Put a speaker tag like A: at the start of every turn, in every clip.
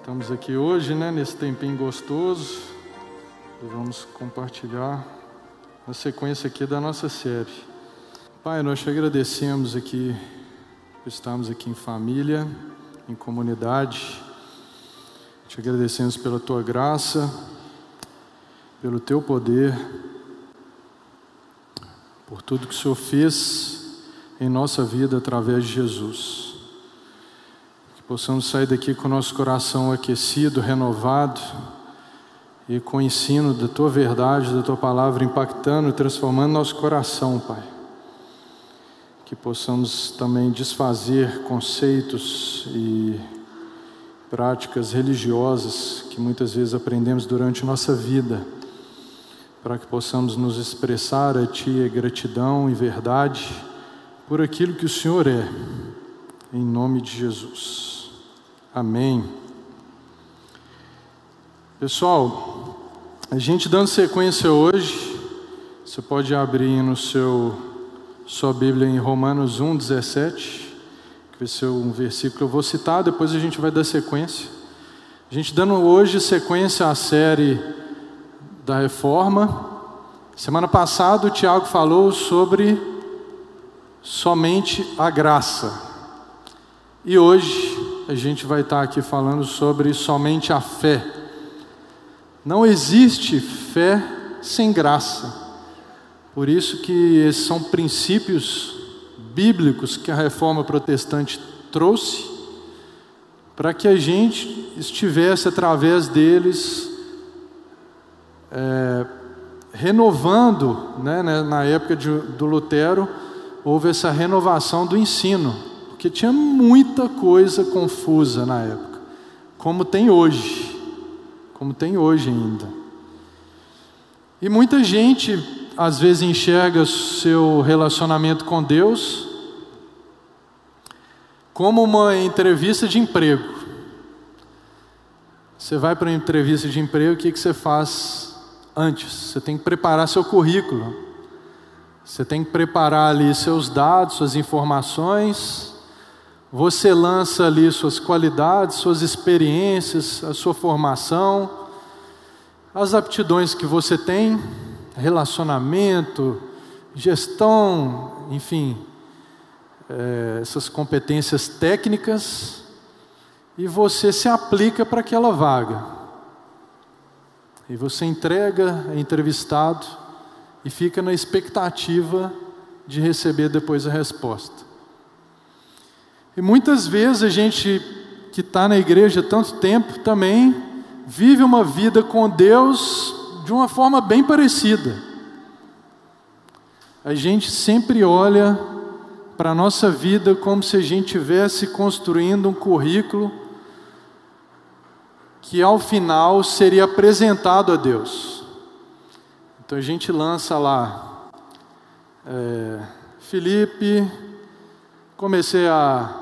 A: Estamos aqui hoje, né, nesse tempinho gostoso, e vamos compartilhar a sequência aqui da nossa série. Pai, nós te agradecemos aqui por estarmos aqui em família, em comunidade. Te agradecemos pela tua graça, pelo teu poder, por tudo que o Senhor fez em nossa vida através de Jesus possamos sair daqui com o nosso coração aquecido, renovado e com o ensino da tua verdade, da tua palavra impactando e transformando nosso coração, Pai. Que possamos também desfazer conceitos e práticas religiosas que muitas vezes aprendemos durante nossa vida, para que possamos nos expressar a Ti gratidão e verdade por aquilo que o Senhor é, em nome de Jesus. Amém. Pessoal, a gente dando sequência hoje, você pode abrir no seu sua Bíblia em Romanos 1, 17, que vai ser um versículo que eu vou citar, depois a gente vai dar sequência. A gente dando hoje sequência à série da reforma. Semana passada o Tiago falou sobre somente a graça. E hoje a gente vai estar aqui falando sobre somente a fé. Não existe fé sem graça. Por isso que esses são princípios bíblicos que a reforma protestante trouxe para que a gente estivesse através deles é, renovando, né, né na época de, do Lutero, houve essa renovação do ensino porque tinha muita coisa confusa na época, como tem hoje, como tem hoje ainda. E muita gente às vezes enxerga seu relacionamento com Deus como uma entrevista de emprego. Você vai para uma entrevista de emprego, o que, que você faz antes? Você tem que preparar seu currículo. Você tem que preparar ali seus dados, suas informações, você lança ali suas qualidades, suas experiências, a sua formação, as aptidões que você tem, relacionamento, gestão, enfim, é, essas competências técnicas, e você se aplica para aquela vaga. E você entrega, é entrevistado e fica na expectativa de receber depois a resposta. E muitas vezes a gente que está na igreja tanto tempo também vive uma vida com Deus de uma forma bem parecida. A gente sempre olha para a nossa vida como se a gente estivesse construindo um currículo que ao final seria apresentado a Deus. Então a gente lança lá, é, Felipe, comecei a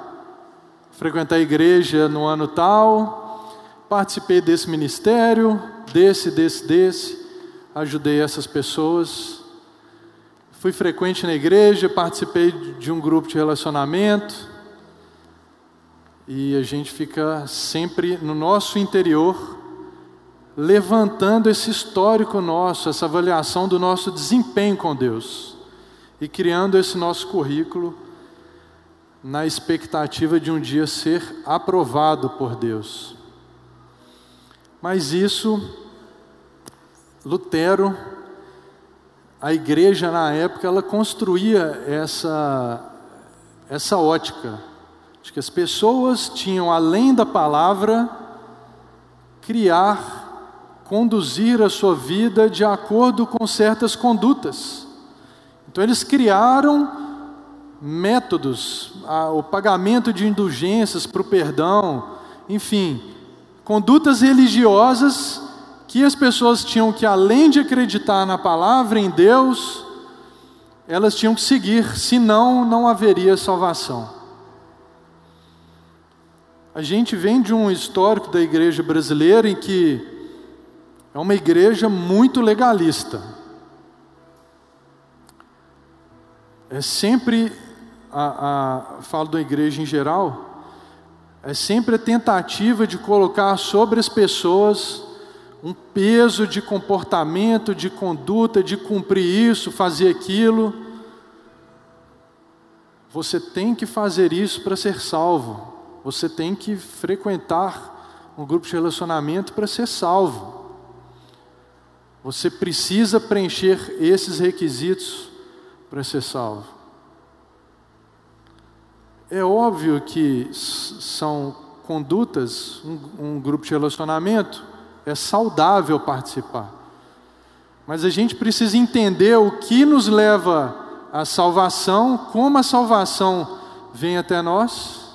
A: frequentar a igreja no ano tal, participei desse ministério, desse, desse, desse, ajudei essas pessoas. Fui frequente na igreja, participei de um grupo de relacionamento. E a gente fica sempre no nosso interior, levantando esse histórico nosso, essa avaliação do nosso desempenho com Deus, e criando esse nosso currículo na expectativa de um dia ser aprovado por Deus. Mas isso, Lutero, a igreja na época, ela construía essa, essa ótica, de que as pessoas tinham, além da palavra, criar, conduzir a sua vida de acordo com certas condutas. Então, eles criaram métodos, o pagamento de indulgências para o perdão, enfim, condutas religiosas que as pessoas tinham que, além de acreditar na palavra em Deus, elas tinham que seguir, senão não haveria salvação. A gente vem de um histórico da igreja brasileira em que é uma igreja muito legalista. É sempre a, a, falo da igreja em geral, é sempre a tentativa de colocar sobre as pessoas um peso de comportamento, de conduta, de cumprir isso, fazer aquilo. Você tem que fazer isso para ser salvo. Você tem que frequentar um grupo de relacionamento para ser salvo. Você precisa preencher esses requisitos para ser salvo. É óbvio que são condutas, um, um grupo de relacionamento, é saudável participar. Mas a gente precisa entender o que nos leva à salvação, como a salvação vem até nós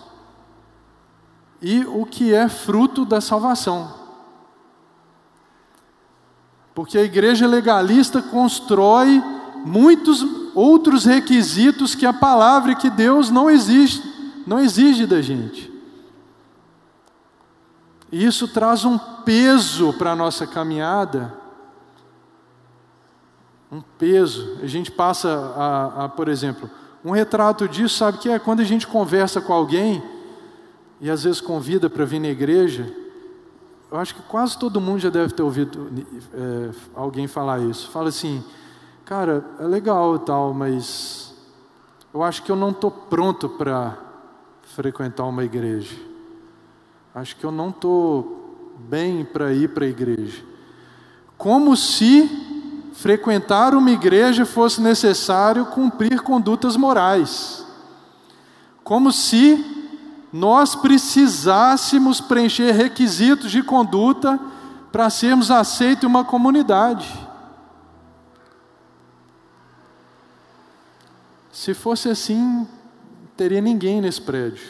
A: e o que é fruto da salvação. Porque a igreja legalista constrói muitos outros requisitos que a palavra que Deus não exige, não exige da gente. E isso traz um peso para a nossa caminhada. Um peso. A gente passa a, a, por exemplo, um retrato disso, sabe que é quando a gente conversa com alguém e às vezes convida para vir na igreja, eu acho que quase todo mundo já deve ter ouvido é, alguém falar isso. Fala assim, cara, é legal e tal, mas eu acho que eu não estou pronto para frequentar uma igreja. Acho que eu não estou bem para ir para a igreja. Como se frequentar uma igreja fosse necessário cumprir condutas morais. Como se nós precisássemos preencher requisitos de conduta para sermos aceitos em uma comunidade. Se fosse assim, teria ninguém nesse prédio.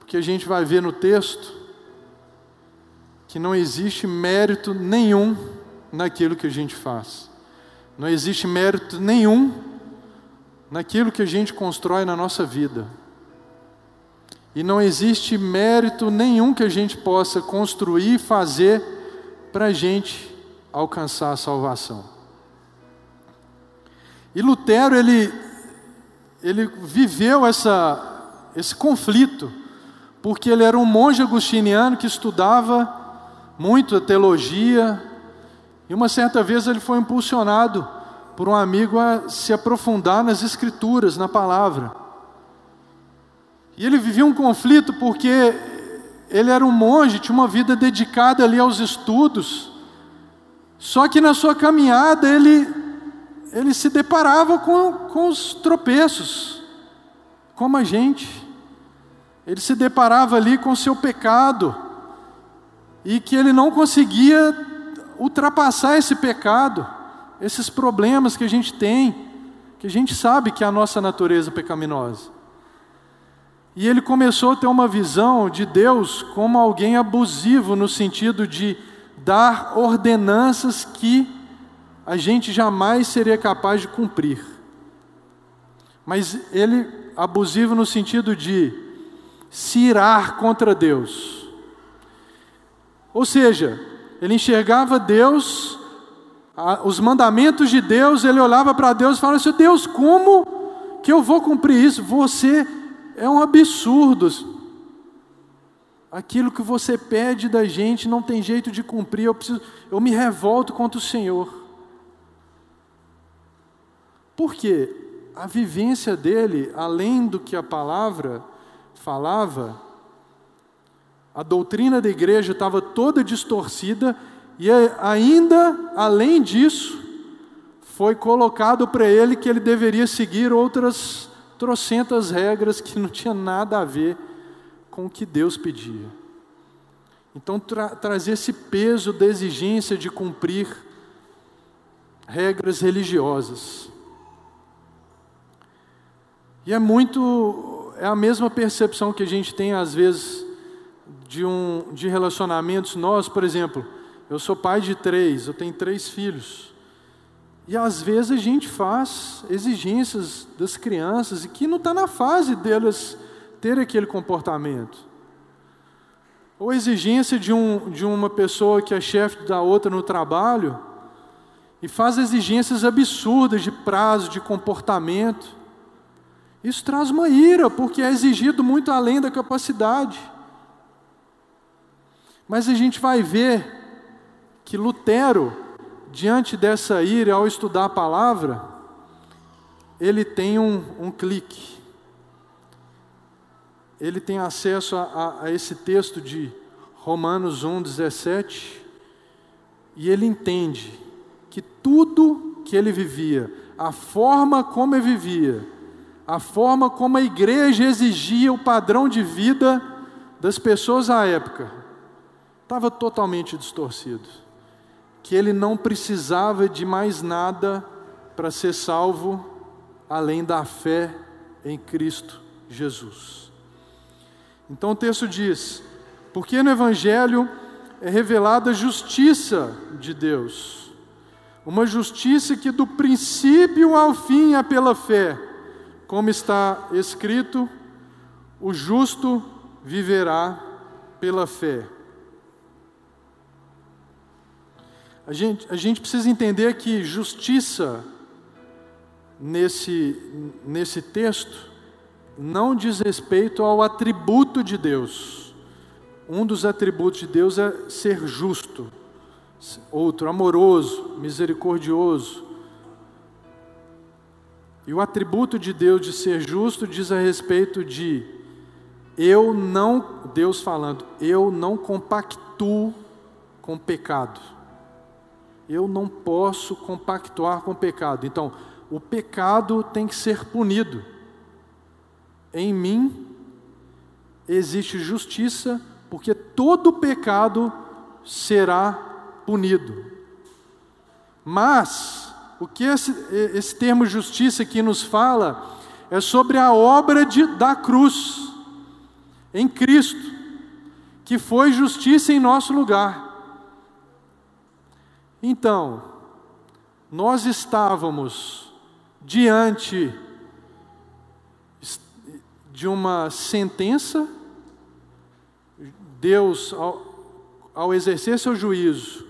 A: Porque a gente vai ver no texto que não existe mérito nenhum naquilo que a gente faz. Não existe mérito nenhum naquilo que a gente constrói na nossa vida. E não existe mérito nenhum que a gente possa construir e fazer para a gente alcançar a salvação. E Lutero, ele, ele viveu essa, esse conflito, porque ele era um monge agustiniano que estudava muito a teologia, e uma certa vez ele foi impulsionado por um amigo a se aprofundar nas Escrituras, na palavra. E ele vivia um conflito porque ele era um monge, tinha uma vida dedicada ali aos estudos, só que na sua caminhada ele, ele se deparava com, com os tropeços, como a gente. Ele se deparava ali com o seu pecado, e que ele não conseguia ultrapassar esse pecado esses problemas que a gente tem, que a gente sabe que é a nossa natureza pecaminosa. E ele começou a ter uma visão de Deus como alguém abusivo, no sentido de dar ordenanças que a gente jamais seria capaz de cumprir. Mas ele, abusivo no sentido de se irar contra Deus. Ou seja, ele enxergava Deus os mandamentos de Deus, ele olhava para Deus e falava assim: Deus, como que eu vou cumprir isso? Você é um absurdo. Aquilo que você pede da gente não tem jeito de cumprir, eu, preciso, eu me revolto contra o Senhor. Por quê? A vivência dele, além do que a palavra falava, a doutrina da igreja estava toda distorcida e ainda, além disso, foi colocado para ele que ele deveria seguir outras trocentas regras que não tinha nada a ver com o que Deus pedia. Então, tra trazer esse peso da exigência de cumprir regras religiosas. E é muito, é a mesma percepção que a gente tem às vezes de, um, de relacionamentos nós, por exemplo, eu sou pai de três, eu tenho três filhos. E às vezes a gente faz exigências das crianças e que não está na fase delas ter aquele comportamento. Ou exigência de, um, de uma pessoa que é chefe da outra no trabalho e faz exigências absurdas de prazo, de comportamento. Isso traz uma ira, porque é exigido muito além da capacidade. Mas a gente vai ver que Lutero, diante dessa ira, ao estudar a palavra, ele tem um, um clique. Ele tem acesso a, a, a esse texto de Romanos 1, 17, e ele entende que tudo que ele vivia, a forma como ele vivia, a forma como a igreja exigia o padrão de vida das pessoas à época, estava totalmente distorcido. Que ele não precisava de mais nada para ser salvo além da fé em Cristo Jesus. Então o texto diz: porque no Evangelho é revelada a justiça de Deus, uma justiça que do princípio ao fim é pela fé, como está escrito: o justo viverá pela fé. A gente, a gente precisa entender que justiça, nesse, nesse texto, não diz respeito ao atributo de Deus. Um dos atributos de Deus é ser justo, outro, amoroso, misericordioso. E o atributo de Deus de ser justo diz a respeito de eu não, Deus falando, eu não compactuo com pecado eu não posso compactuar com pecado. Então, o pecado tem que ser punido. Em mim existe justiça, porque todo pecado será punido. Mas, o que esse, esse termo justiça aqui nos fala é sobre a obra de, da cruz, em Cristo, que foi justiça em nosso lugar. Então, nós estávamos diante de uma sentença, Deus, ao, ao exercer seu juízo,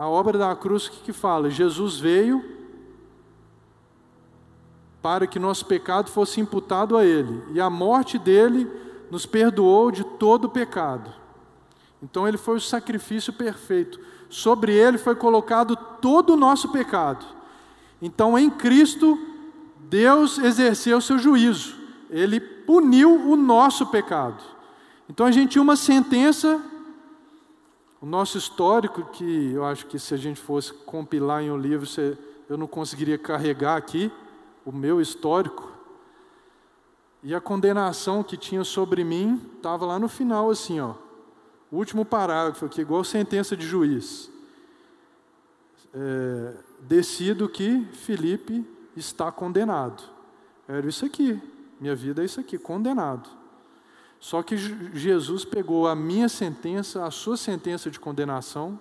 A: a obra da cruz que, que fala? Jesus veio para que nosso pecado fosse imputado a Ele, e a morte dele nos perdoou de todo o pecado. Então ele foi o sacrifício perfeito. Sobre ele foi colocado todo o nosso pecado. Então em Cristo, Deus exerceu seu juízo. Ele puniu o nosso pecado. Então a gente tinha uma sentença, o nosso histórico, que eu acho que se a gente fosse compilar em um livro, eu não conseguiria carregar aqui, o meu histórico. E a condenação que tinha sobre mim estava lá no final, assim, ó. O último parágrafo aqui, igual sentença de juiz. É, decido que Felipe está condenado. Era isso aqui. Minha vida é isso aqui, condenado. Só que Jesus pegou a minha sentença, a sua sentença de condenação,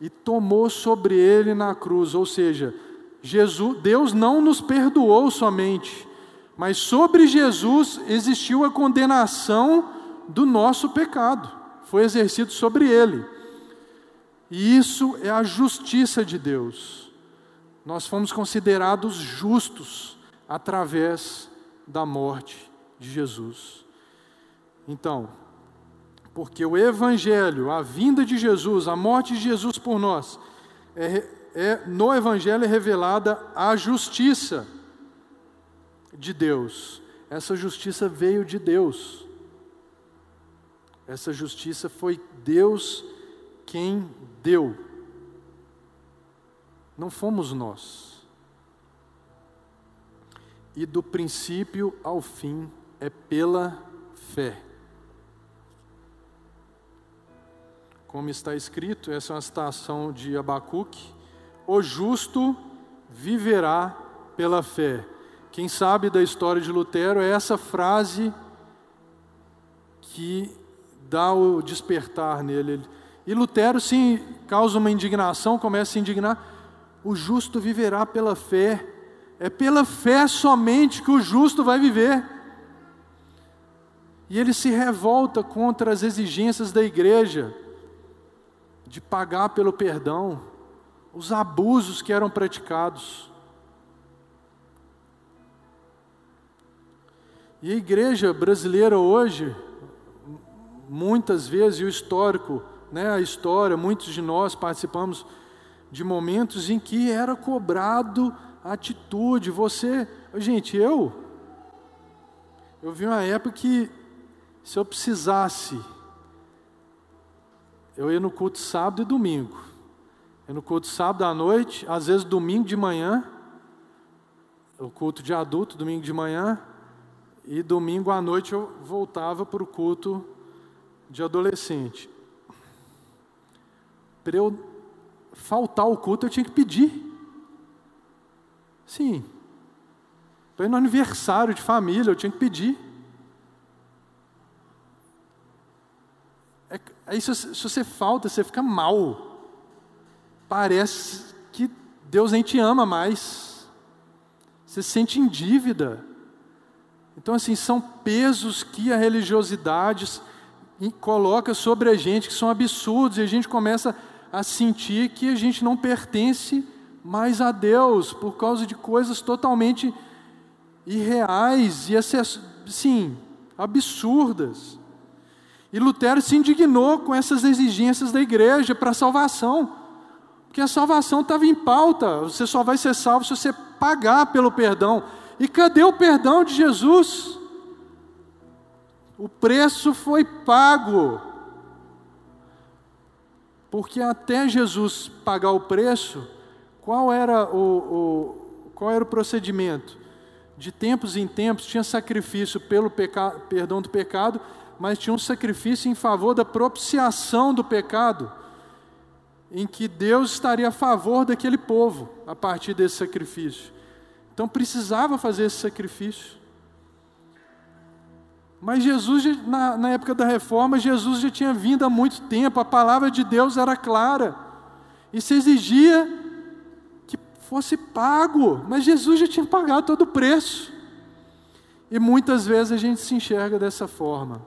A: e tomou sobre ele na cruz. Ou seja, Jesus, Deus não nos perdoou somente, mas sobre Jesus existiu a condenação do nosso pecado, foi exercido sobre ele. E isso é a justiça de Deus. Nós fomos considerados justos através da morte de Jesus. Então, porque o Evangelho, a vinda de Jesus, a morte de Jesus por nós, é, é, no Evangelho é revelada a justiça de Deus. Essa justiça veio de Deus. Essa justiça foi Deus quem deu. Não fomos nós. E do princípio ao fim é pela fé. Como está escrito, essa é uma citação de Abacuque: o justo viverá pela fé. Quem sabe da história de Lutero é essa frase que dá o despertar nele. E Lutero, sim, causa uma indignação, começa a se indignar. O justo viverá pela fé. É pela fé somente que o justo vai viver. E ele se revolta contra as exigências da igreja de pagar pelo perdão, os abusos que eram praticados. E a igreja brasileira hoje, muitas vezes, e o histórico, né, a história, muitos de nós participamos de momentos em que era cobrado atitude. Você, gente, eu, eu vi uma época que se eu precisasse, eu ia no culto sábado e domingo. Eu no culto sábado à noite, às vezes domingo de manhã, o culto de adulto, domingo de manhã, e domingo à noite eu voltava para o culto de adolescente. Para eu faltar o culto, eu tinha que pedir. Sim. Para ir no aniversário de família, eu tinha que pedir. É, aí se, se você falta, você fica mal. Parece que Deus nem te ama mais. Você se sente em dívida. Então, assim, são pesos que a religiosidade coloca sobre a gente, que são absurdos, e a gente começa a sentir que a gente não pertence mais a Deus, por causa de coisas totalmente irreais e, sim, absurdas. E Lutero se indignou com essas exigências da igreja para a salvação, porque a salvação estava em pauta, você só vai ser salvo se você pagar pelo perdão. E cadê o perdão de Jesus? O preço foi pago. Porque até Jesus pagar o preço, qual era o, o, qual era o procedimento? De tempos em tempos tinha sacrifício pelo perdão do pecado, mas tinha um sacrifício em favor da propiciação do pecado, em que Deus estaria a favor daquele povo a partir desse sacrifício. Então precisava fazer esse sacrifício. Mas Jesus, na, na, época da reforma, Jesus já tinha vindo há muito tempo, a palavra de Deus era clara, e se exigia que fosse pago, mas Jesus já tinha pagado todo o preço. E muitas vezes a gente se enxerga dessa forma,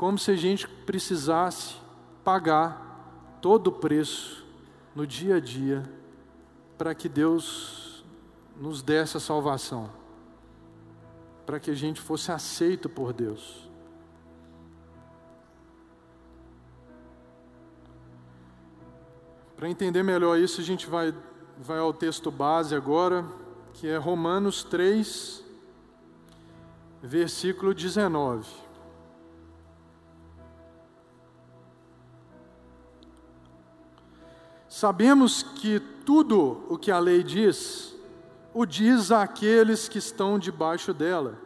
A: como se a gente precisasse pagar todo o preço no dia a dia para que Deus nos desse a salvação, para que a gente fosse aceito por Deus. Para entender melhor isso, a gente vai, vai ao texto base agora, que é Romanos 3, versículo 19. Sabemos que tudo o que a lei diz o diz àqueles que estão debaixo dela,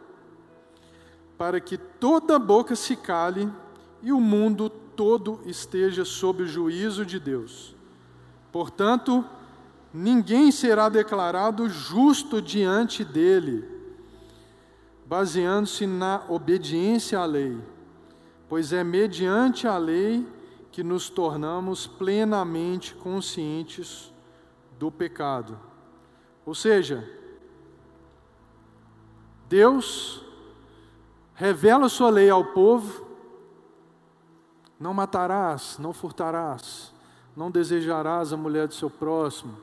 A: para que toda boca se cale e o mundo todo esteja sob o juízo de Deus. Portanto, ninguém será declarado justo diante dele, baseando-se na obediência à lei, pois é mediante a lei que nos tornamos plenamente conscientes do pecado. Ou seja, Deus revela sua lei ao povo: não matarás, não furtarás, não desejarás a mulher do seu próximo,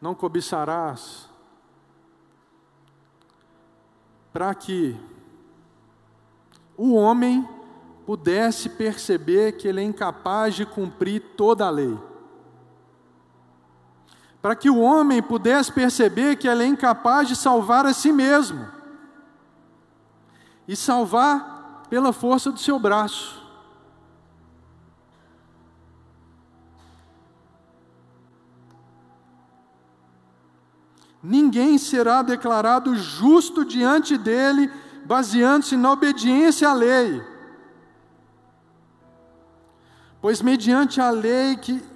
A: não cobiçarás. Para que o homem pudesse perceber que ele é incapaz de cumprir toda a lei para que o homem pudesse perceber que ele é incapaz de salvar a si mesmo e salvar pela força do seu braço. Ninguém será declarado justo diante dele, baseando-se na obediência à lei. Pois mediante a lei que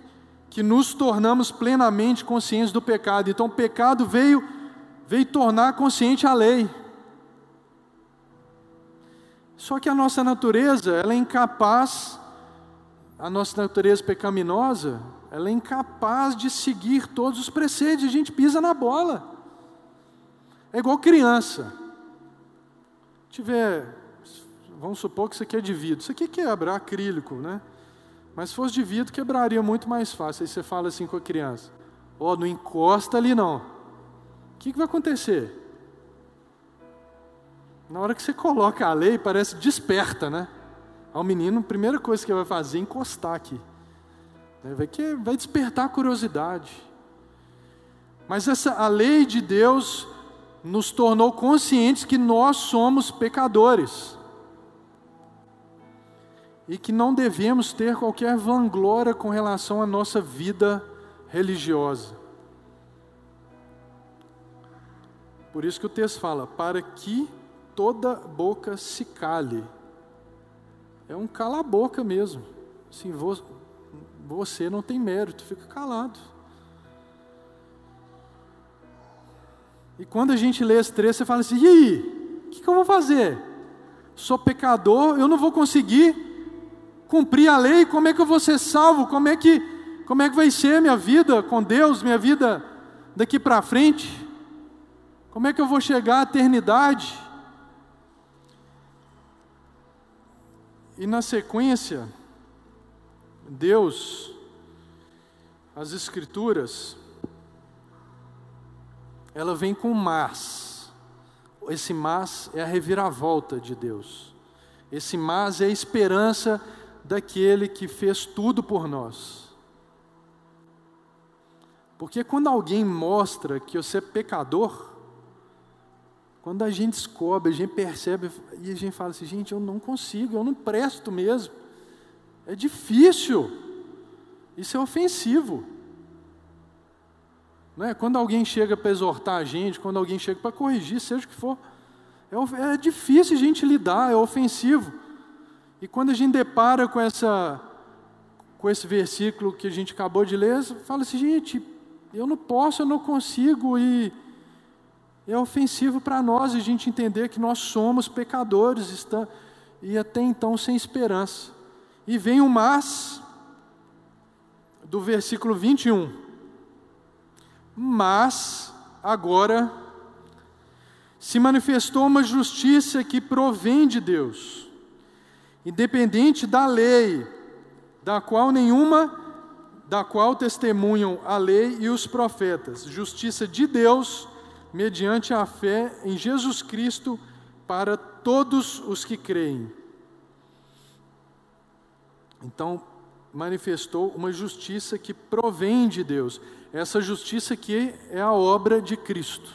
A: que nos tornamos plenamente conscientes do pecado. Então, o pecado veio, veio tornar consciente a lei. Só que a nossa natureza, ela é incapaz, a nossa natureza pecaminosa, ela é incapaz de seguir todos os preceitos, a gente pisa na bola. É igual criança. Tiver, vamos supor que isso aqui é de vidro, isso aqui quebra acrílico, né? Mas se fosse de vidro, quebraria muito mais fácil. Aí você fala assim com a criança: Ó, oh, não encosta ali não. O que, que vai acontecer? Na hora que você coloca a lei, parece desperta, né? Ao menino, a primeira coisa que ele vai fazer é encostar aqui. Vai, que, vai despertar a curiosidade. Mas essa, a lei de Deus nos tornou conscientes que nós somos pecadores. E que não devemos ter qualquer vanglória com relação à nossa vida religiosa. Por isso que o texto fala: para que toda boca se cale. É um cala-boca mesmo. Assim, você não tem mérito, fica calado. E quando a gente lê esse trecho, você fala assim: e aí? O que, que eu vou fazer? Sou pecador, eu não vou conseguir cumprir a lei, como é que eu vou ser salvo? Como é que, como é que vai ser minha vida com Deus, minha vida daqui para frente? Como é que eu vou chegar à eternidade? E na sequência, Deus, as Escrituras, ela vem com mas. Esse mas é a reviravolta de Deus. Esse mas é a esperança daquele que fez tudo por nós. Porque quando alguém mostra que você é pecador, quando a gente descobre, a gente percebe e a gente fala assim: gente, eu não consigo, eu não presto mesmo. É difícil. Isso é ofensivo. Não é? Quando alguém chega para exortar a gente, quando alguém chega para corrigir, seja o que for, é, é difícil a gente lidar, é ofensivo. E quando a gente depara com, essa, com esse versículo que a gente acabou de ler, fala assim, gente, eu não posso, eu não consigo, e é ofensivo para nós a gente entender que nós somos pecadores está, e até então sem esperança. E vem o mas do versículo 21. Mas, agora, se manifestou uma justiça que provém de Deus, independente da lei, da qual nenhuma, da qual testemunham a lei e os profetas, justiça de Deus, mediante a fé em Jesus Cristo, para todos os que creem. Então, manifestou uma justiça que provém de Deus. Essa justiça aqui é a obra de Cristo,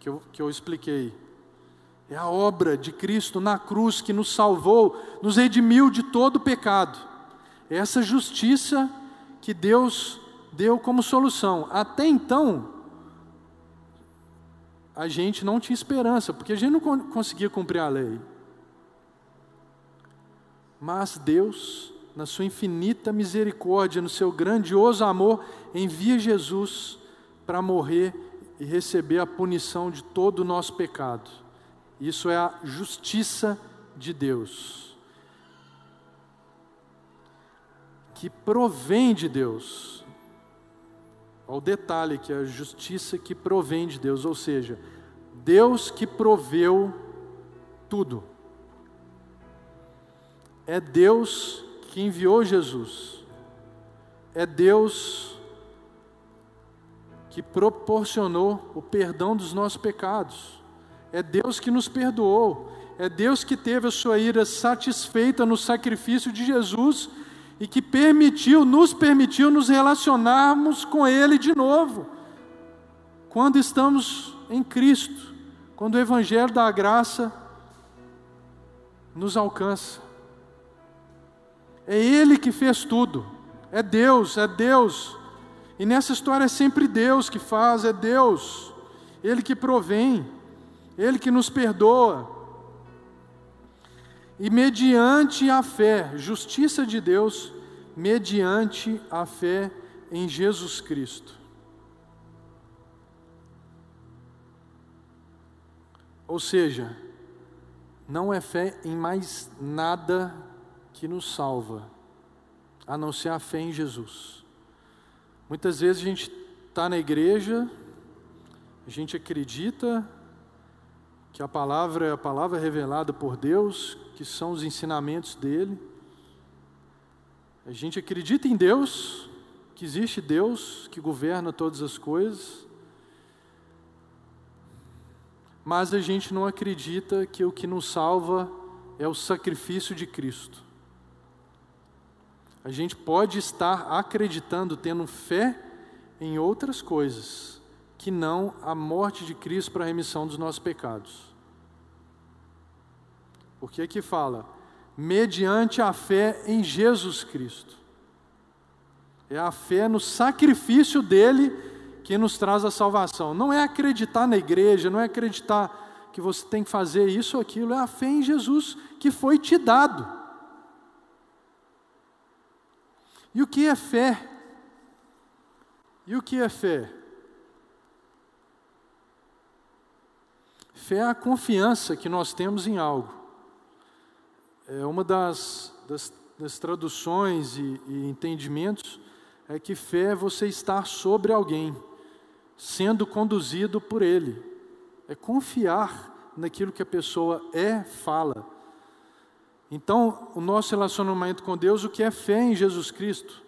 A: que eu, que eu expliquei. É a obra de Cristo na cruz que nos salvou, nos redimiu de todo pecado. É essa justiça que Deus deu como solução. Até então, a gente não tinha esperança, porque a gente não conseguia cumprir a lei. Mas Deus, na sua infinita misericórdia, no seu grandioso amor, envia Jesus para morrer e receber a punição de todo o nosso pecado. Isso é a justiça de Deus. Que provém de Deus. Olha o detalhe que é a justiça que provém de Deus, ou seja, Deus que proveu tudo. É Deus que enviou Jesus. É Deus que proporcionou o perdão dos nossos pecados. É Deus que nos perdoou. É Deus que teve a sua ira satisfeita no sacrifício de Jesus e que permitiu, nos permitiu nos relacionarmos com Ele de novo. Quando estamos em Cristo, quando o Evangelho da graça nos alcança. É Ele que fez tudo. É Deus, é Deus. E nessa história é sempre Deus que faz, é Deus. Ele que provém, Ele que nos perdoa. E mediante a fé, justiça de Deus, mediante a fé em Jesus Cristo. Ou seja, não é fé em mais nada que nos salva, a não ser a fé em Jesus. Muitas vezes a gente está na igreja, a gente acredita que a palavra é a palavra revelada por Deus, que são os ensinamentos dele. A gente acredita em Deus, que existe Deus que governa todas as coisas. mas a gente não acredita que o que nos salva é o sacrifício de Cristo. A gente pode estar acreditando, tendo fé em outras coisas, que não a morte de Cristo para a remissão dos nossos pecados. Porque aqui fala, mediante a fé em Jesus Cristo. É a fé no sacrifício dele que nos traz a salvação. Não é acreditar na igreja, não é acreditar que você tem que fazer isso ou aquilo, é a fé em Jesus que foi te dado. E o que é fé? E o que é fé? Fé é a confiança que nós temos em algo. É uma das, das, das traduções e, e entendimentos é que fé é você estar sobre alguém, sendo conduzido por ele. É confiar naquilo que a pessoa é, fala. Então, o nosso relacionamento com Deus, o que é fé em Jesus Cristo?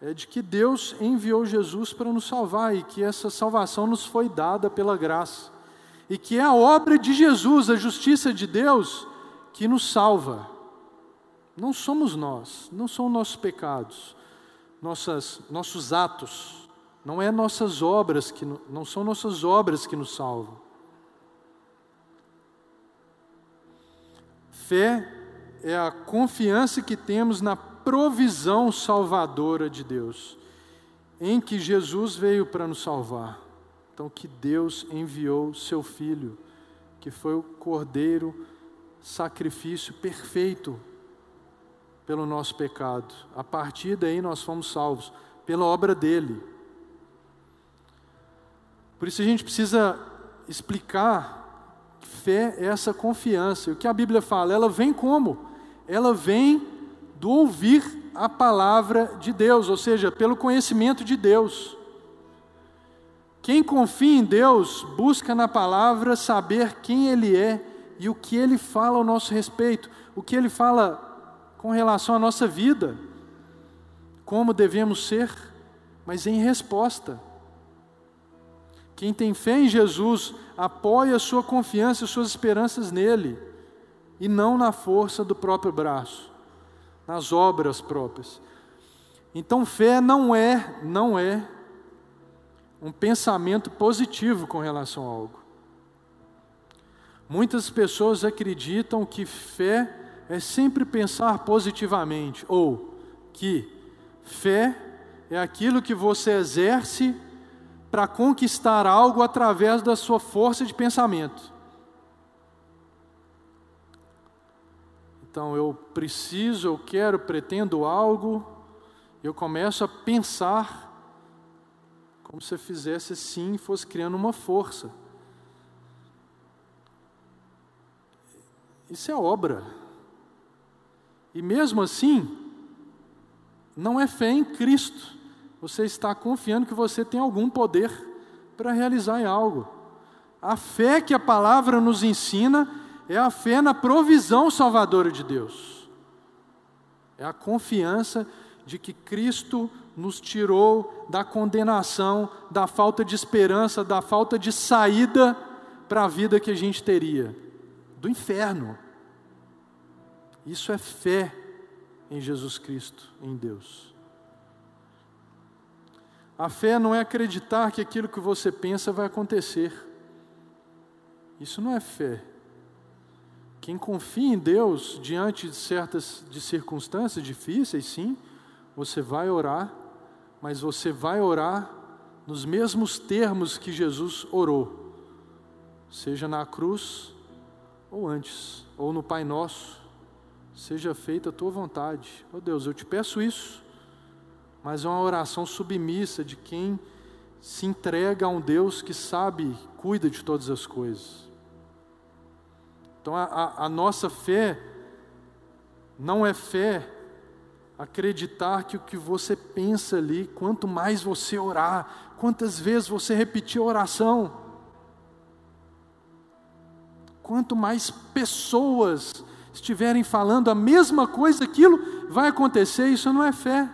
A: É de que Deus enviou Jesus para nos salvar e que essa salvação nos foi dada pela graça. E que é a obra de Jesus, a justiça de Deus, que nos salva. Não somos nós, não são nossos pecados, nossas, nossos atos, não é nossas obras que não são nossas obras que nos salvam. Fé é a confiança que temos na provisão salvadora de Deus, em que Jesus veio para nos salvar. Então, que Deus enviou seu Filho, que foi o Cordeiro, sacrifício perfeito pelo nosso pecado. A partir daí nós fomos salvos, pela obra dele. Por isso a gente precisa explicar que fé é essa confiança. O que a Bíblia fala? Ela vem como? Ela vem do ouvir a palavra de Deus, ou seja, pelo conhecimento de Deus. Quem confia em Deus busca na palavra saber quem Ele é e o que Ele fala ao nosso respeito, o que Ele fala com relação à nossa vida, como devemos ser, mas em resposta. Quem tem fé em Jesus apoia sua confiança e suas esperanças nele, e não na força do próprio braço, nas obras próprias. Então, fé não é, não é um pensamento positivo com relação a algo. Muitas pessoas acreditam que fé é sempre pensar positivamente, ou que fé é aquilo que você exerce para conquistar algo através da sua força de pensamento. Então eu preciso, eu quero, pretendo algo, eu começo a pensar como se eu fizesse assim, fosse criando uma força. Isso é obra. E mesmo assim, não é fé em Cristo. Você está confiando que você tem algum poder para realizar algo. A fé que a palavra nos ensina é a fé na provisão salvadora de Deus. É a confiança de que Cristo nos tirou da condenação, da falta de esperança, da falta de saída para a vida que a gente teria, do inferno. Isso é fé em Jesus Cristo, em Deus. A fé não é acreditar que aquilo que você pensa vai acontecer. Isso não é fé. Quem confia em Deus diante de certas de circunstâncias difíceis, sim, você vai orar, mas você vai orar nos mesmos termos que Jesus orou, seja na cruz ou antes, ou no Pai Nosso, seja feita a tua vontade. Oh Deus, eu te peço isso, mas é uma oração submissa de quem se entrega a um Deus que sabe, cuida de todas as coisas. Então a, a, a nossa fé não é fé acreditar que o que você pensa ali, quanto mais você orar, quantas vezes você repetir a oração, quanto mais pessoas estiverem falando a mesma coisa, aquilo vai acontecer, isso não é fé.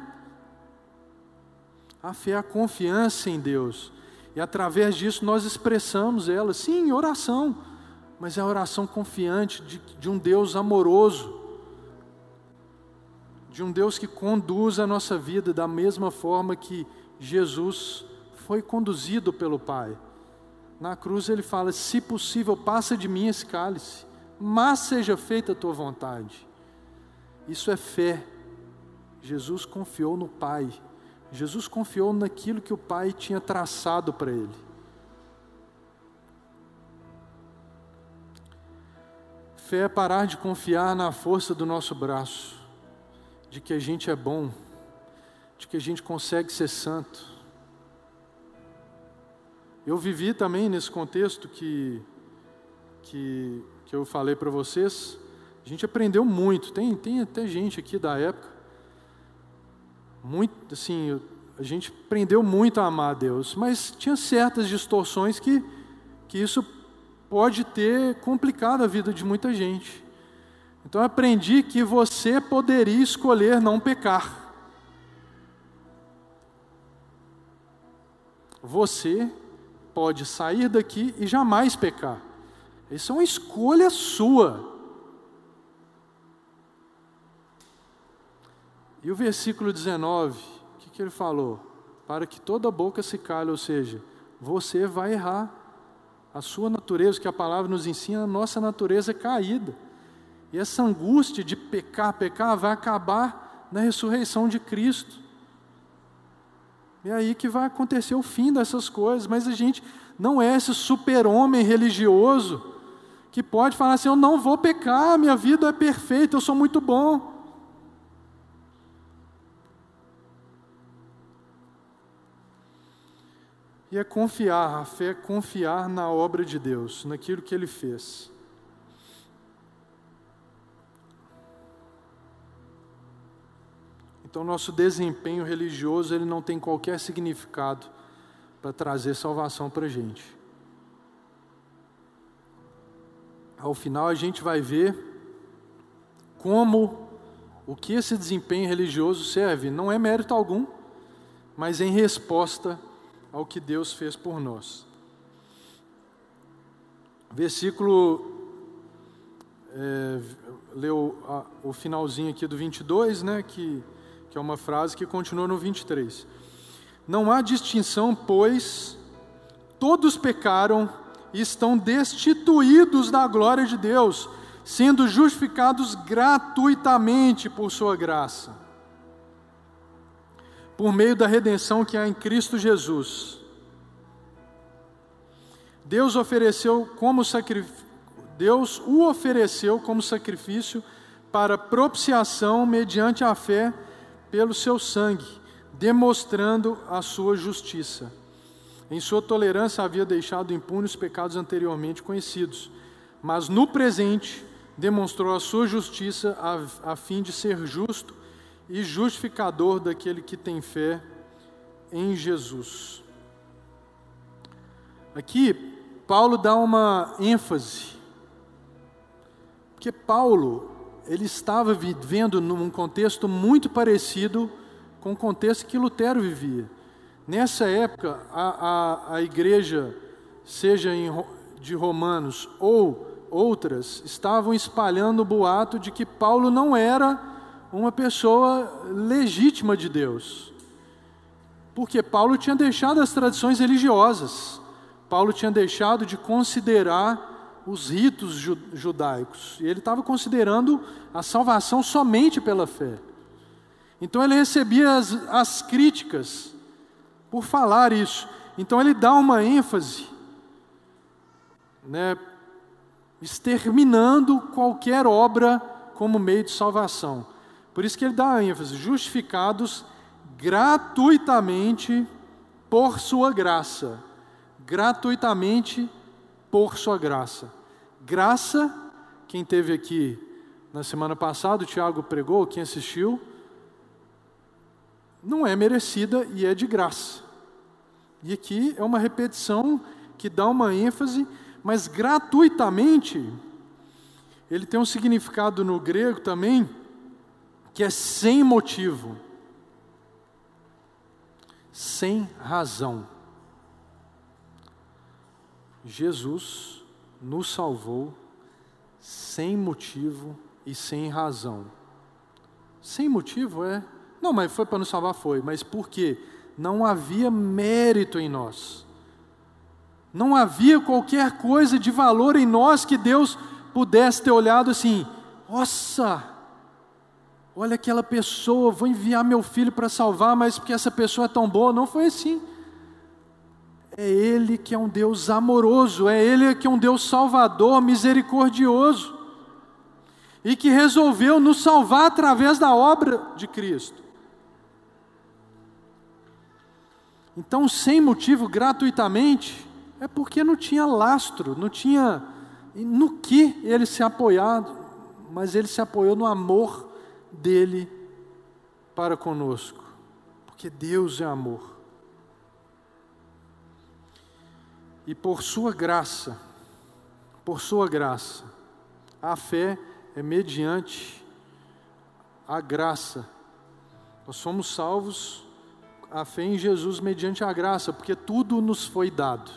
A: A fé é a confiança em Deus. E através disso nós expressamos ela, sim, oração, mas é a oração confiante de, de um Deus amoroso, de um Deus que conduz a nossa vida da mesma forma que Jesus foi conduzido pelo Pai. Na cruz ele fala: se possível, passa de mim esse cálice, mas seja feita a tua vontade. Isso é fé. Jesus confiou no Pai. Jesus confiou naquilo que o Pai tinha traçado para ele. Fé é parar de confiar na força do nosso braço, de que a gente é bom, de que a gente consegue ser santo. Eu vivi também nesse contexto que, que, que eu falei para vocês. A gente aprendeu muito. Tem, tem até gente aqui da época muito, assim, a gente aprendeu muito a amar a Deus, mas tinha certas distorções que, que isso pode ter complicado a vida de muita gente. Então eu aprendi que você poderia escolher não pecar. Você pode sair daqui e jamais pecar. Isso é uma escolha sua. E o versículo 19, o que, que ele falou? Para que toda boca se cale, ou seja, você vai errar. A sua natureza, que a palavra nos ensina, a nossa natureza é caída. E essa angústia de pecar, pecar, vai acabar na ressurreição de Cristo. É aí que vai acontecer o fim dessas coisas. Mas a gente não é esse super-homem religioso que pode falar assim: eu não vou pecar, minha vida é perfeita, eu sou muito bom. E é confiar, a fé é confiar na obra de Deus, naquilo que Ele fez. Então, nosso desempenho religioso ele não tem qualquer significado para trazer salvação para a gente. Ao final, a gente vai ver como o que esse desempenho religioso serve. Não é mérito algum, mas em resposta ao que Deus fez por nós. Versículo, é, leu a, o finalzinho aqui do 22, né, que, que é uma frase que continua no 23. Não há distinção, pois todos pecaram e estão destituídos da glória de Deus, sendo justificados gratuitamente por Sua graça por meio da redenção que há em Cristo Jesus. Deus ofereceu como sacrifício, Deus o ofereceu como sacrifício para propiciação mediante a fé pelo seu sangue, demonstrando a sua justiça. Em sua tolerância havia deixado impunes os pecados anteriormente conhecidos, mas no presente demonstrou a sua justiça a, a fim de ser justo e justificador daquele que tem fé em Jesus. Aqui, Paulo dá uma ênfase, porque Paulo, ele estava vivendo num contexto muito parecido com o contexto que Lutero vivia. Nessa época, a, a, a igreja, seja em, de Romanos ou outras, estavam espalhando o boato de que Paulo não era uma pessoa legítima de Deus. Porque Paulo tinha deixado as tradições religiosas, Paulo tinha deixado de considerar os ritos judaicos, e ele estava considerando a salvação somente pela fé. Então ele recebia as, as críticas por falar isso. Então ele dá uma ênfase, né, exterminando qualquer obra como meio de salvação. Por isso que ele dá ênfase: justificados gratuitamente por sua graça. Gratuitamente por sua graça. Graça, quem teve aqui na semana passada, o Tiago pregou, quem assistiu, não é merecida e é de graça. E aqui é uma repetição que dá uma ênfase, mas gratuitamente, ele tem um significado no grego também que é sem motivo, sem razão. Jesus nos salvou sem motivo e sem razão. Sem motivo é. Não, mas foi para nos salvar, foi. Mas por quê? Não havia mérito em nós. Não havia qualquer coisa de valor em nós que Deus pudesse ter olhado assim: nossa, olha aquela pessoa, vou enviar meu filho para salvar, mas porque essa pessoa é tão boa. Não foi assim. É Ele que é um Deus amoroso, é Ele que é um Deus salvador, misericordioso, e que resolveu nos salvar através da obra de Cristo. Então, sem motivo, gratuitamente, é porque não tinha lastro, não tinha no que ele se apoiado, mas ele se apoiou no amor dele para conosco, porque Deus é amor. E por sua graça, por sua graça, a fé é mediante a graça. Nós somos salvos, a fé em Jesus mediante a graça, porque tudo nos foi dado.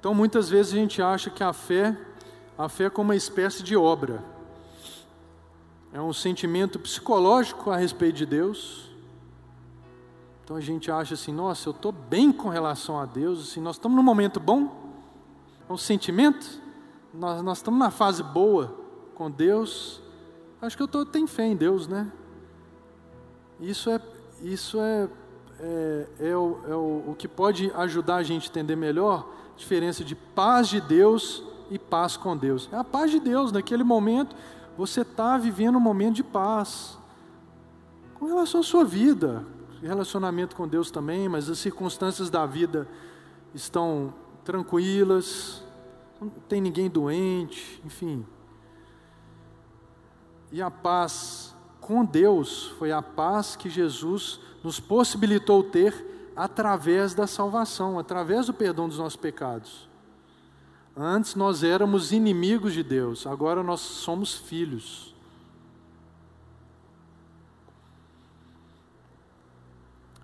A: Então muitas vezes a gente acha que a fé, a fé é como uma espécie de obra é um sentimento psicológico a respeito de Deus. Então a gente acha assim, nossa, eu estou bem com relação a Deus, assim, nós estamos num momento bom, é um sentimento, nós, nós estamos na fase boa com Deus, acho que eu tenho fé em Deus, né? Isso é, isso é, é, é, o, é o, o que pode ajudar a gente a entender melhor a diferença de paz de Deus e paz com Deus. É a paz de Deus, naquele momento você está vivendo um momento de paz. Com relação à sua vida, relacionamento com Deus também, mas as circunstâncias da vida estão tranquilas, não tem ninguém doente, enfim. E a paz com Deus foi a paz que Jesus nos possibilitou ter através da salvação, através do perdão dos nossos pecados. Antes nós éramos inimigos de Deus, agora nós somos filhos.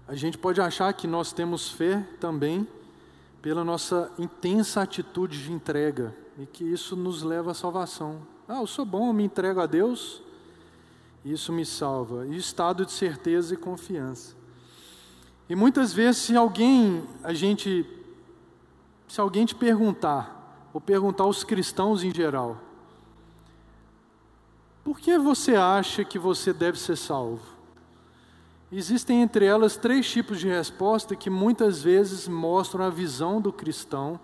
A: A gente pode achar que nós temos fé também pela nossa intensa atitude de entrega e que isso nos leva à salvação. Ah, eu sou bom, eu me entrego a Deus, isso me salva. E estado de certeza e confiança. E muitas vezes, se alguém, a gente, se alguém te perguntar, Vou perguntar aos cristãos em geral: por que você acha que você deve ser salvo? Existem entre elas três tipos de resposta que muitas vezes mostram a visão do cristão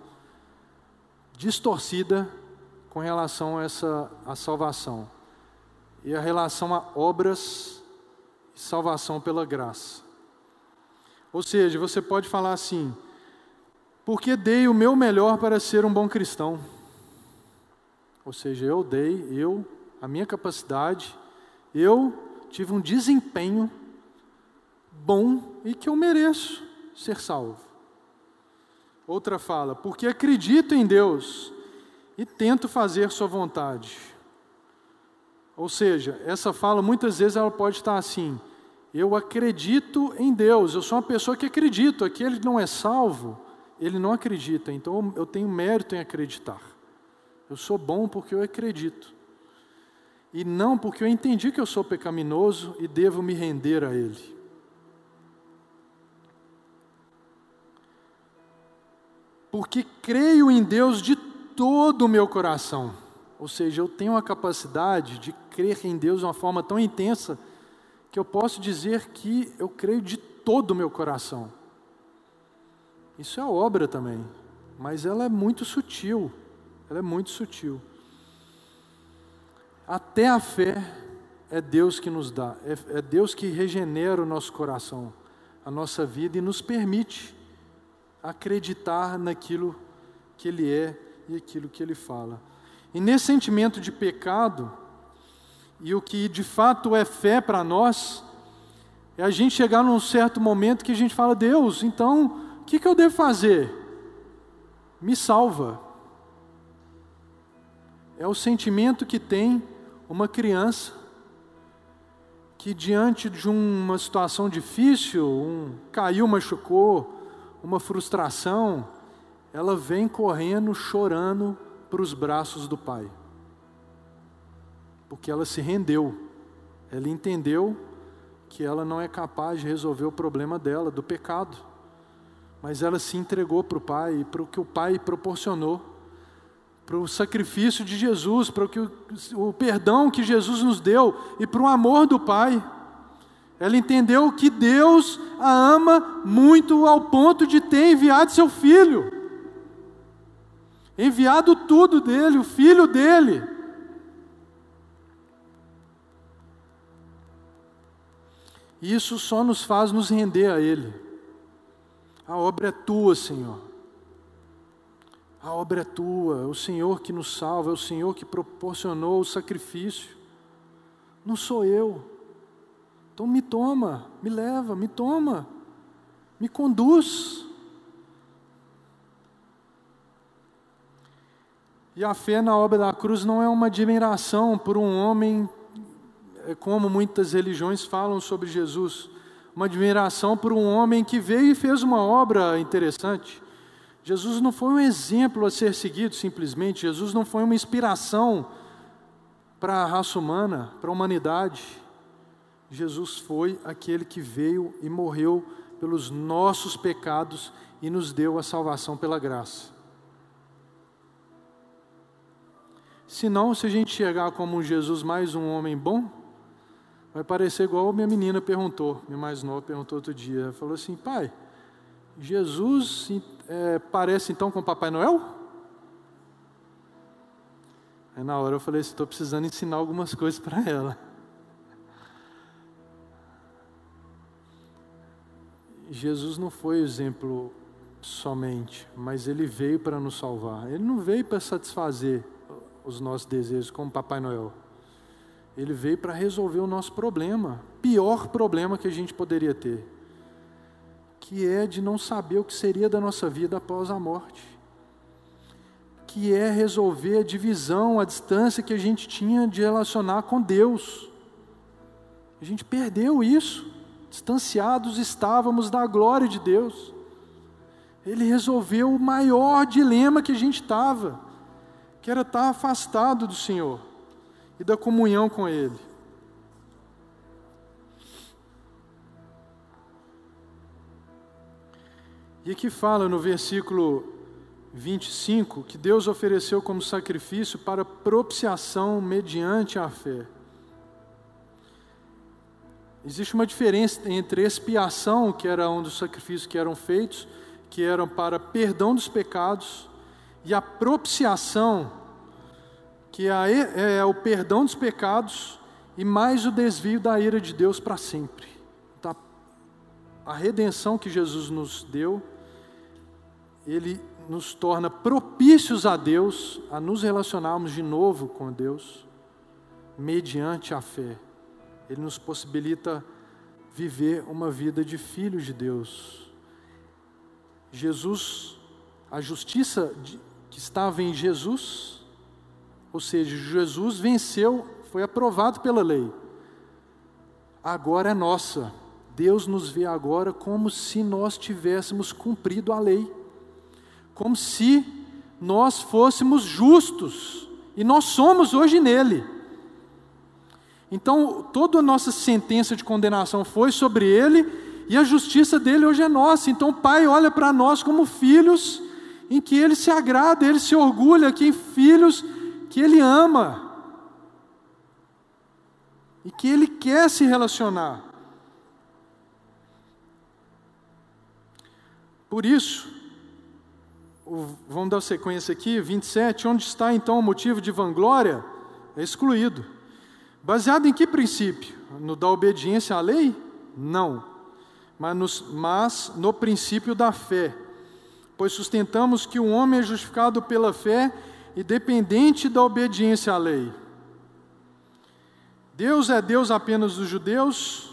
A: distorcida com relação a essa a salvação e a relação a obras e salvação pela graça. Ou seja, você pode falar assim: porque dei o meu melhor para ser um bom cristão. Ou seja, eu dei, eu, a minha capacidade, eu tive um desempenho bom e que eu mereço ser salvo. Outra fala, porque acredito em Deus e tento fazer Sua vontade. Ou seja, essa fala muitas vezes ela pode estar assim: eu acredito em Deus, eu sou uma pessoa que acredito, aquele que não é salvo, ele não acredita, então eu tenho mérito em acreditar. Eu sou bom porque eu acredito. E não porque eu entendi que eu sou pecaminoso e devo me render a Ele. Porque creio em Deus de todo o meu coração. Ou seja, eu tenho a capacidade de crer em Deus de uma forma tão intensa que eu posso dizer que eu creio de todo o meu coração. Isso é obra também, mas ela é muito sutil. Ela é muito sutil. Até a fé é Deus que nos dá, é, é Deus que regenera o nosso coração, a nossa vida e nos permite acreditar naquilo que Ele é e aquilo que Ele fala. E nesse sentimento de pecado, e o que de fato é fé para nós, é a gente chegar num certo momento que a gente fala, Deus, então que, que eu devo fazer? Me salva. É o sentimento que tem uma criança que diante de uma situação difícil, um caiu, machucou, uma frustração, ela vem correndo, chorando para os braços do Pai. Porque ela se rendeu, ela entendeu que ela não é capaz de resolver o problema dela, do pecado, mas ela se entregou para o Pai, para o que o Pai proporcionou, para o sacrifício de Jesus, para o, que, o perdão que Jesus nos deu e para o amor do Pai. Ela entendeu que Deus a ama muito ao ponto de ter enviado seu filho, enviado tudo dele, o filho dele. Isso só nos faz nos render a Ele. A obra é tua, Senhor. A obra é tua, é o Senhor que nos salva, é o Senhor que proporcionou o sacrifício. Não sou eu. Então me toma, me leva, me toma, me conduz. E a fé na obra da cruz não é uma admiração por um homem, é como muitas religiões falam sobre Jesus, uma admiração por um homem que veio e fez uma obra interessante. Jesus não foi um exemplo a ser seguido simplesmente, Jesus não foi uma inspiração para a raça humana, para a humanidade. Jesus foi aquele que veio e morreu pelos nossos pecados e nos deu a salvação pela graça. Se não, se a gente chegar como Jesus mais um homem bom, vai parecer igual minha menina perguntou, minha mais nova perguntou outro dia. Ela falou assim: pai, Jesus é, parece então com Papai Noel? Aí na hora eu falei assim: estou precisando ensinar algumas coisas para ela. Jesus não foi exemplo somente, mas ele veio para nos salvar. Ele não veio para satisfazer os nossos desejos como Papai Noel. Ele veio para resolver o nosso problema, pior problema que a gente poderia ter, que é de não saber o que seria da nossa vida após a morte, que é resolver a divisão, a distância que a gente tinha de relacionar com Deus. A gente perdeu isso distanciados estávamos da glória de Deus. Ele resolveu o maior dilema que a gente estava, que era estar afastado do Senhor e da comunhão com Ele. E aqui fala no versículo 25 que Deus ofereceu como sacrifício para propiciação mediante a fé. Existe uma diferença entre expiação, que era um dos sacrifícios que eram feitos, que eram para perdão dos pecados, e a propiciação, que é, o perdão dos pecados e mais o desvio da ira de Deus para sempre. Então, a redenção que Jesus nos deu, ele nos torna propícios a Deus, a nos relacionarmos de novo com Deus, mediante a fé. Ele nos possibilita viver uma vida de filhos de Deus. Jesus, a justiça que estava em Jesus, ou seja, Jesus venceu, foi aprovado pela lei. Agora é nossa. Deus nos vê agora como se nós tivéssemos cumprido a lei, como se nós fôssemos justos, e nós somos hoje nele. Então, toda a nossa sentença de condenação foi sobre ele e a justiça dele hoje é nossa. Então, o Pai olha para nós como filhos em que ele se agrada, ele se orgulha, que filhos que ele ama e que ele quer se relacionar. Por isso, vamos dar sequência aqui, 27, onde está então o motivo de vanglória? É excluído. Baseado em que princípio? No da obediência à lei? Não. Mas, nos, mas no princípio da fé. Pois sustentamos que o homem é justificado pela fé e dependente da obediência à lei. Deus é Deus apenas dos judeus?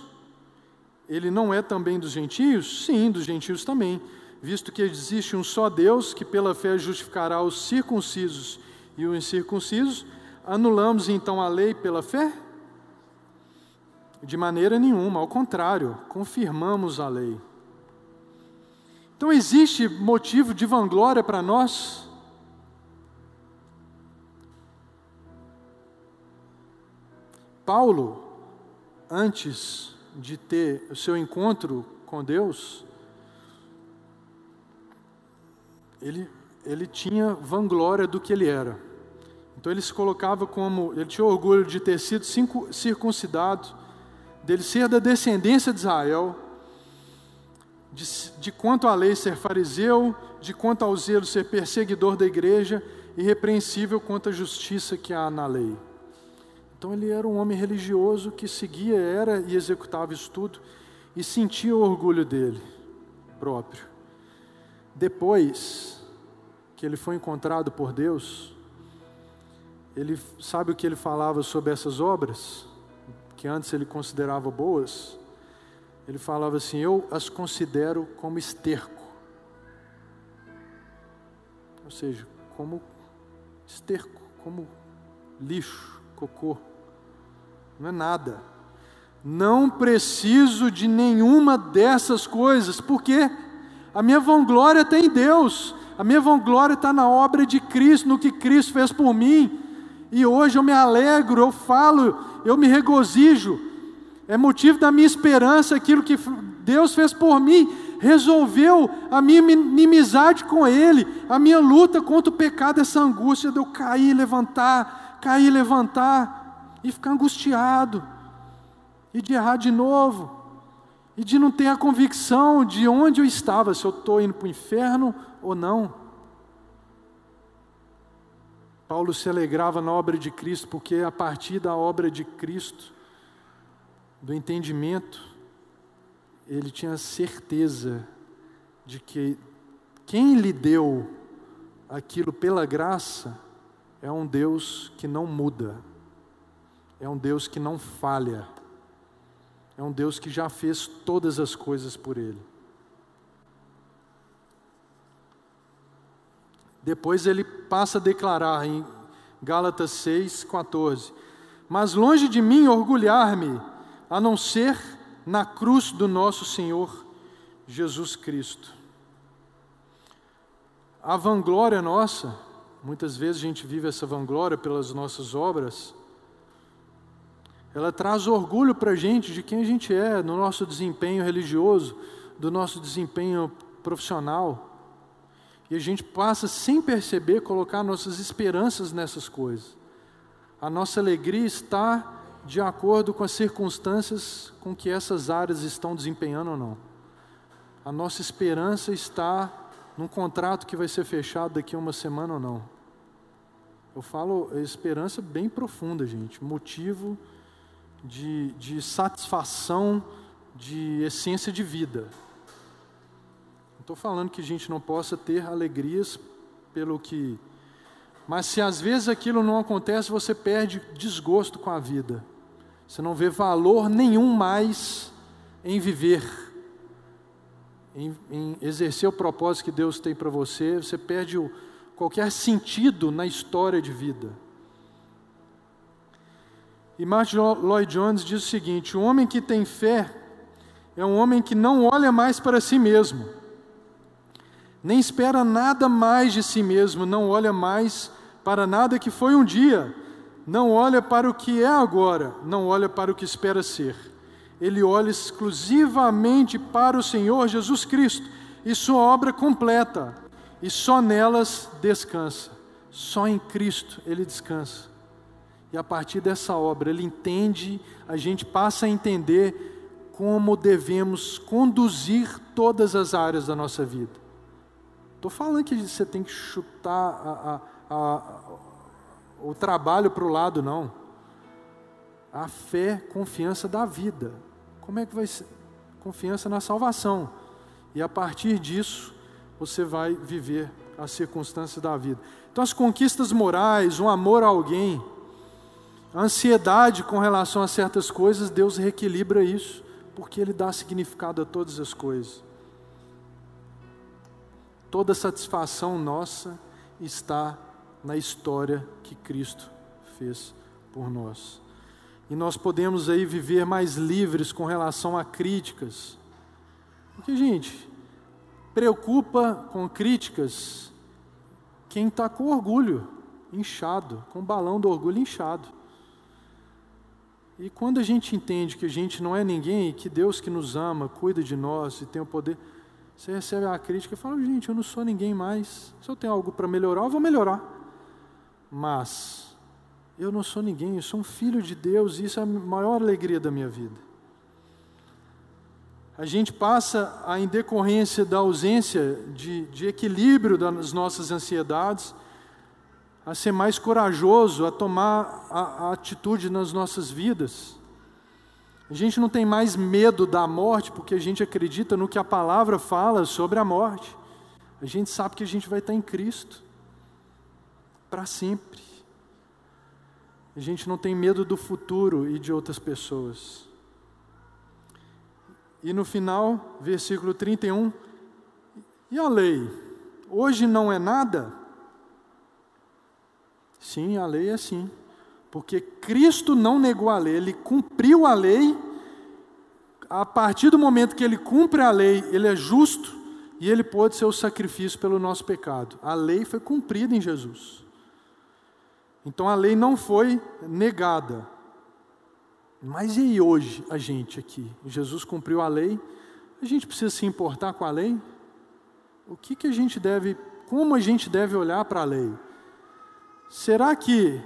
A: Ele não é também dos gentios? Sim, dos gentios também, visto que existe um só Deus que pela fé justificará os circuncisos e os incircuncisos. Anulamos então a lei pela fé? De maneira nenhuma, ao contrário, confirmamos a lei. Então existe motivo de vanglória para nós? Paulo, antes de ter o seu encontro com Deus, ele, ele tinha vanglória do que ele era. Então ele se colocava como, ele tinha orgulho de ter sido circuncidado, dele ser da descendência de Israel, de, de quanto à lei ser fariseu, de quanto ao zelo ser perseguidor da igreja, irrepreensível quanto à justiça que há na lei. Então ele era um homem religioso que seguia, era e executava isso tudo e sentia o orgulho dele próprio. Depois que ele foi encontrado por Deus, ele sabe o que ele falava sobre essas obras, que antes ele considerava boas. Ele falava assim: Eu as considero como esterco. Ou seja, como esterco, como lixo, cocô. Não é nada. Não preciso de nenhuma dessas coisas, porque a minha vanglória está em Deus, a minha vanglória está na obra de Cristo, no que Cristo fez por mim. E hoje eu me alegro, eu falo, eu me regozijo. É motivo da minha esperança aquilo que Deus fez por mim, resolveu a minha inimizade com Ele, a minha luta contra o pecado, essa angústia de eu cair, levantar, cair, levantar, e ficar angustiado, e de errar de novo, e de não ter a convicção de onde eu estava, se eu estou indo para o inferno ou não. Paulo se alegrava na obra de Cristo, porque a partir da obra de Cristo, do entendimento, ele tinha certeza de que quem lhe deu aquilo pela graça é um Deus que não muda, é um Deus que não falha, é um Deus que já fez todas as coisas por ele. Depois ele passa a declarar em Gálatas 6:14: Mas longe de mim orgulhar-me, a não ser na cruz do nosso Senhor Jesus Cristo. A vanglória nossa, muitas vezes a gente vive essa vanglória pelas nossas obras, ela traz orgulho para a gente de quem a gente é, no nosso desempenho religioso, do nosso desempenho profissional. E a gente passa sem perceber colocar nossas esperanças nessas coisas. A nossa alegria está de acordo com as circunstâncias com que essas áreas estão desempenhando ou não. A nossa esperança está num contrato que vai ser fechado daqui a uma semana ou não. Eu falo esperança bem profunda, gente. Motivo de, de satisfação, de essência de vida estou falando que a gente não possa ter alegrias pelo que. Mas se às vezes aquilo não acontece, você perde desgosto com a vida. Você não vê valor nenhum mais em viver, em, em exercer o propósito que Deus tem para você. Você perde o, qualquer sentido na história de vida. E Martin Lloyd Jones diz o seguinte: o homem que tem fé é um homem que não olha mais para si mesmo nem espera nada mais de si mesmo, não olha mais para nada que foi um dia, não olha para o que é agora, não olha para o que espera ser. Ele olha exclusivamente para o Senhor Jesus Cristo e sua obra completa, e só nelas descansa. Só em Cristo ele descansa. E a partir dessa obra, ele entende, a gente passa a entender como devemos conduzir todas as áreas da nossa vida. Estou falando que você tem que chutar a, a, a, o trabalho para o lado, não. A fé, confiança da vida. Como é que vai ser? Confiança na salvação. E a partir disso, você vai viver as circunstâncias da vida. Então, as conquistas morais, o amor a alguém, a ansiedade com relação a certas coisas, Deus reequilibra isso, porque Ele dá significado a todas as coisas. Toda satisfação nossa está na história que Cristo fez por nós. e nós podemos aí viver mais livres com relação a críticas. Porque, gente, preocupa com críticas quem está com orgulho inchado, com o balão do orgulho inchado. E quando a gente entende que a gente não é ninguém, que Deus que nos ama, cuida de nós e tem o poder, você recebe a crítica e fala: gente, eu não sou ninguém mais. Se eu tenho algo para melhorar, eu vou melhorar. Mas eu não sou ninguém, eu sou um filho de Deus e isso é a maior alegria da minha vida. A gente passa, a, em decorrência da ausência de, de equilíbrio das nossas ansiedades, a ser mais corajoso, a tomar a, a atitude nas nossas vidas. A gente não tem mais medo da morte porque a gente acredita no que a palavra fala sobre a morte. A gente sabe que a gente vai estar em Cristo para sempre. A gente não tem medo do futuro e de outras pessoas. E no final, versículo 31, e a lei? Hoje não é nada? Sim, a lei é sim. Porque Cristo não negou a lei, ele cumpriu a lei. A partir do momento que ele cumpre a lei, ele é justo e ele pode ser o sacrifício pelo nosso pecado. A lei foi cumprida em Jesus. Então a lei não foi negada. Mas e hoje, a gente aqui? Jesus cumpriu a lei, a gente precisa se importar com a lei? O que, que a gente deve, como a gente deve olhar para a lei? Será que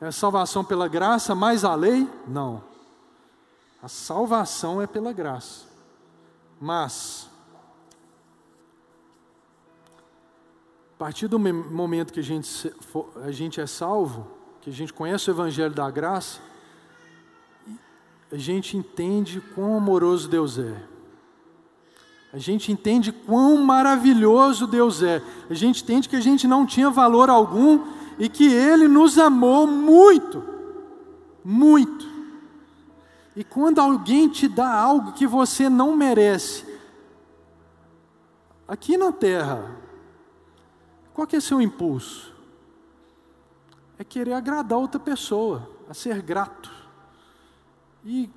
A: é salvação pela graça mais a lei? Não. A salvação é pela graça. Mas, a partir do momento que a gente, a gente é salvo, que a gente conhece o Evangelho da graça, a gente entende quão amoroso Deus é. A gente entende quão maravilhoso Deus é. A gente entende que a gente não tinha valor algum e que Ele nos amou muito, muito. E quando alguém te dá algo que você não merece, aqui na terra, qual que é seu impulso? É querer agradar outra pessoa, a ser grato. E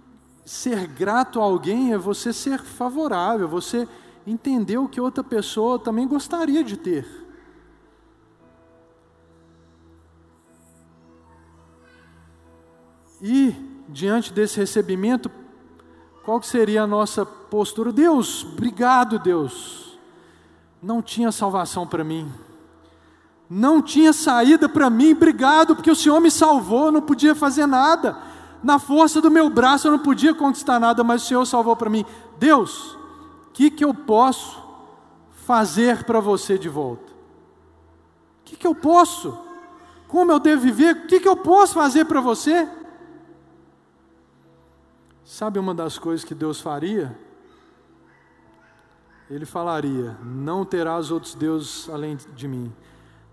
A: ser grato a alguém é você ser favorável, você entender o que outra pessoa também gostaria de ter. E, diante desse recebimento, qual seria a nossa postura? Deus, obrigado, Deus. Não tinha salvação para mim. Não tinha saída para mim, obrigado, porque o Senhor me salvou, não podia fazer nada. Na força do meu braço eu não podia conquistar nada, mas o Senhor salvou para mim. Deus, o que, que eu posso fazer para você de volta? O que, que eu posso? Como eu devo viver? O que, que eu posso fazer para você? Sabe uma das coisas que Deus faria? Ele falaria: Não terás outros deuses além de mim.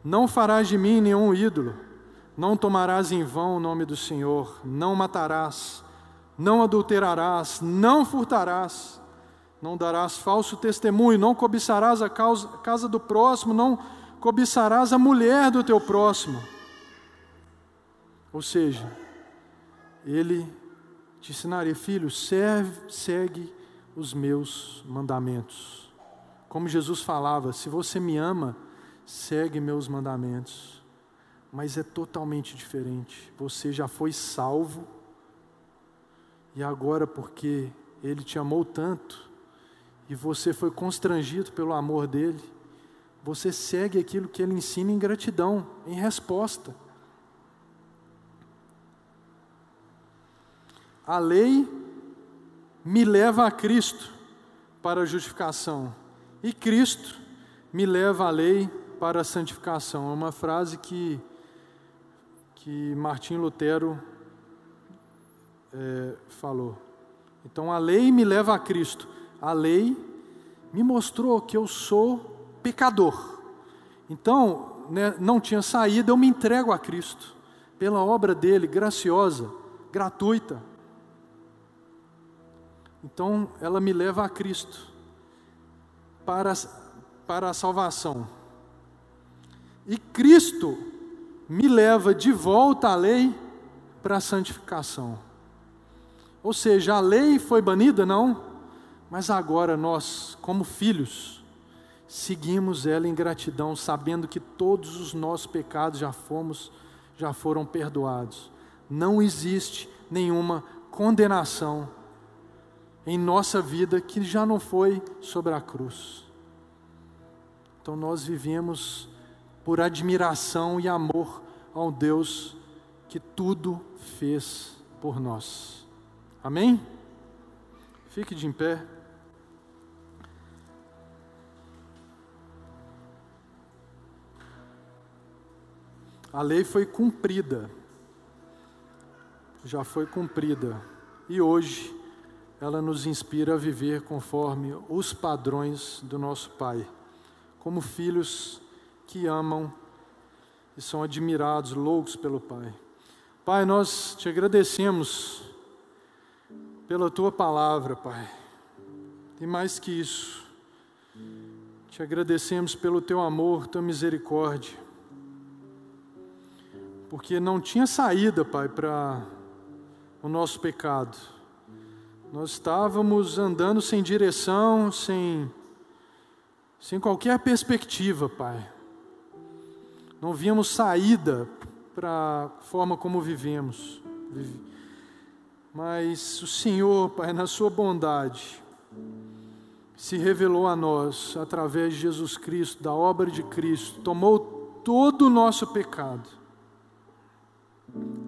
A: Não farás de mim nenhum ídolo. Não tomarás em vão o nome do Senhor. Não matarás. Não adulterarás. Não furtarás. Não darás falso testemunho. Não cobiçarás a casa do próximo. Não cobiçarás a mulher do teu próximo. Ou seja, ele te ensinaria, filho, serve, segue os meus mandamentos. Como Jesus falava, se você me ama, segue meus mandamentos. Mas é totalmente diferente. Você já foi salvo, e agora, porque Ele te amou tanto, e você foi constrangido pelo amor dele, você segue aquilo que Ele ensina em gratidão, em resposta. A lei me leva a Cristo para a justificação e Cristo me leva a lei para a santificação. É uma frase que, que Martim Lutero é, falou. Então a lei me leva a Cristo. A lei me mostrou que eu sou pecador. Então, né, não tinha saída, eu me entrego a Cristo, pela obra dele, graciosa, gratuita. Então, ela me leva a Cristo para, para a salvação. E Cristo me leva de volta à lei para a santificação. Ou seja, a lei foi banida? Não. Mas agora nós, como filhos, seguimos ela em gratidão, sabendo que todos os nossos pecados já fomos, já foram perdoados. Não existe nenhuma condenação em nossa vida que já não foi sobre a cruz. Então nós vivemos por admiração e amor ao Deus que tudo fez por nós. Amém? Fique de em pé. A lei foi cumprida, já foi cumprida, e hoje ela nos inspira a viver conforme os padrões do nosso Pai, como filhos que amam e são admirados, loucos pelo Pai. Pai, nós te agradecemos pela tua palavra, Pai. E mais que isso, te agradecemos pelo teu amor, tua misericórdia. Porque não tinha saída, Pai, para o nosso pecado. Nós estávamos andando sem direção, sem, sem qualquer perspectiva, Pai. Não víamos saída para a forma como vivemos. Mas o Senhor, Pai, na Sua bondade, se revelou a nós através de Jesus Cristo, da obra de Cristo, tomou todo o nosso pecado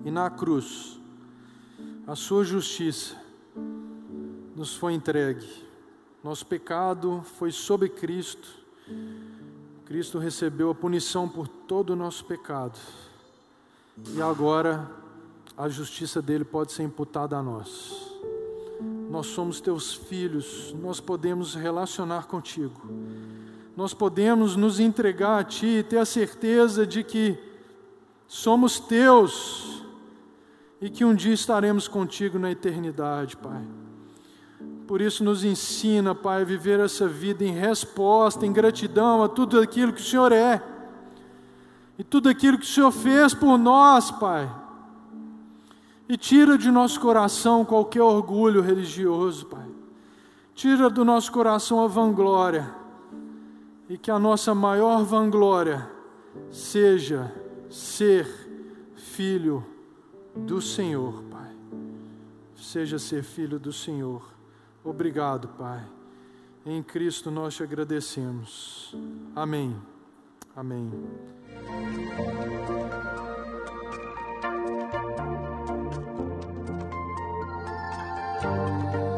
A: e na cruz, a Sua justiça nos foi entregue. Nosso pecado foi sobre Cristo, Cristo recebeu a punição por todo o nosso pecado, e agora a justiça dele pode ser imputada a nós. Nós somos teus filhos, nós podemos relacionar contigo, nós podemos nos entregar a ti e ter a certeza de que somos teus e que um dia estaremos contigo na eternidade, Pai. Por isso, nos ensina, Pai, a viver essa vida em resposta, em gratidão a tudo aquilo que o Senhor é e tudo aquilo que o Senhor fez por nós, Pai e tira de nosso coração qualquer orgulho religioso, Pai. Tira do nosso coração a vanglória. E que a nossa maior vanglória seja ser filho do Senhor, Pai. Seja ser filho do Senhor. Obrigado, Pai. Em Cristo nós te agradecemos. Amém. Amém. Música